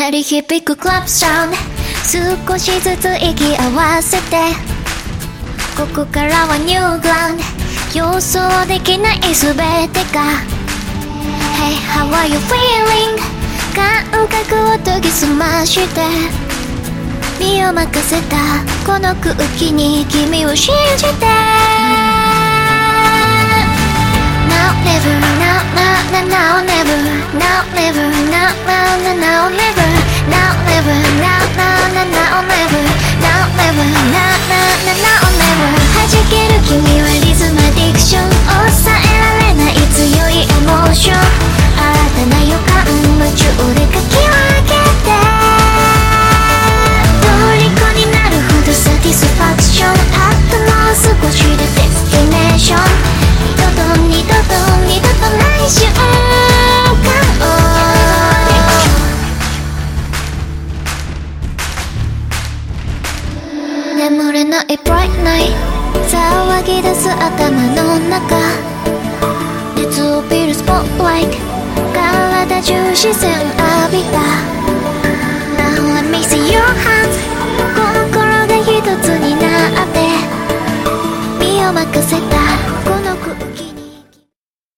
鳴り響くクラップサウン。ド少しずつ息合わせて。ここからはニューグラウンド。予想できない全てが。Hey how are you feeling? 感覚を研ぎ澄まして。身を任せた。この空気に君を信じて。Now never now never now now now never now never now 眠れない bright night 騒ぎ出す頭の中熱を帯びるスポットライト体中視線浴びた Now let me see your hands 心が一つになって身を任せたこの空気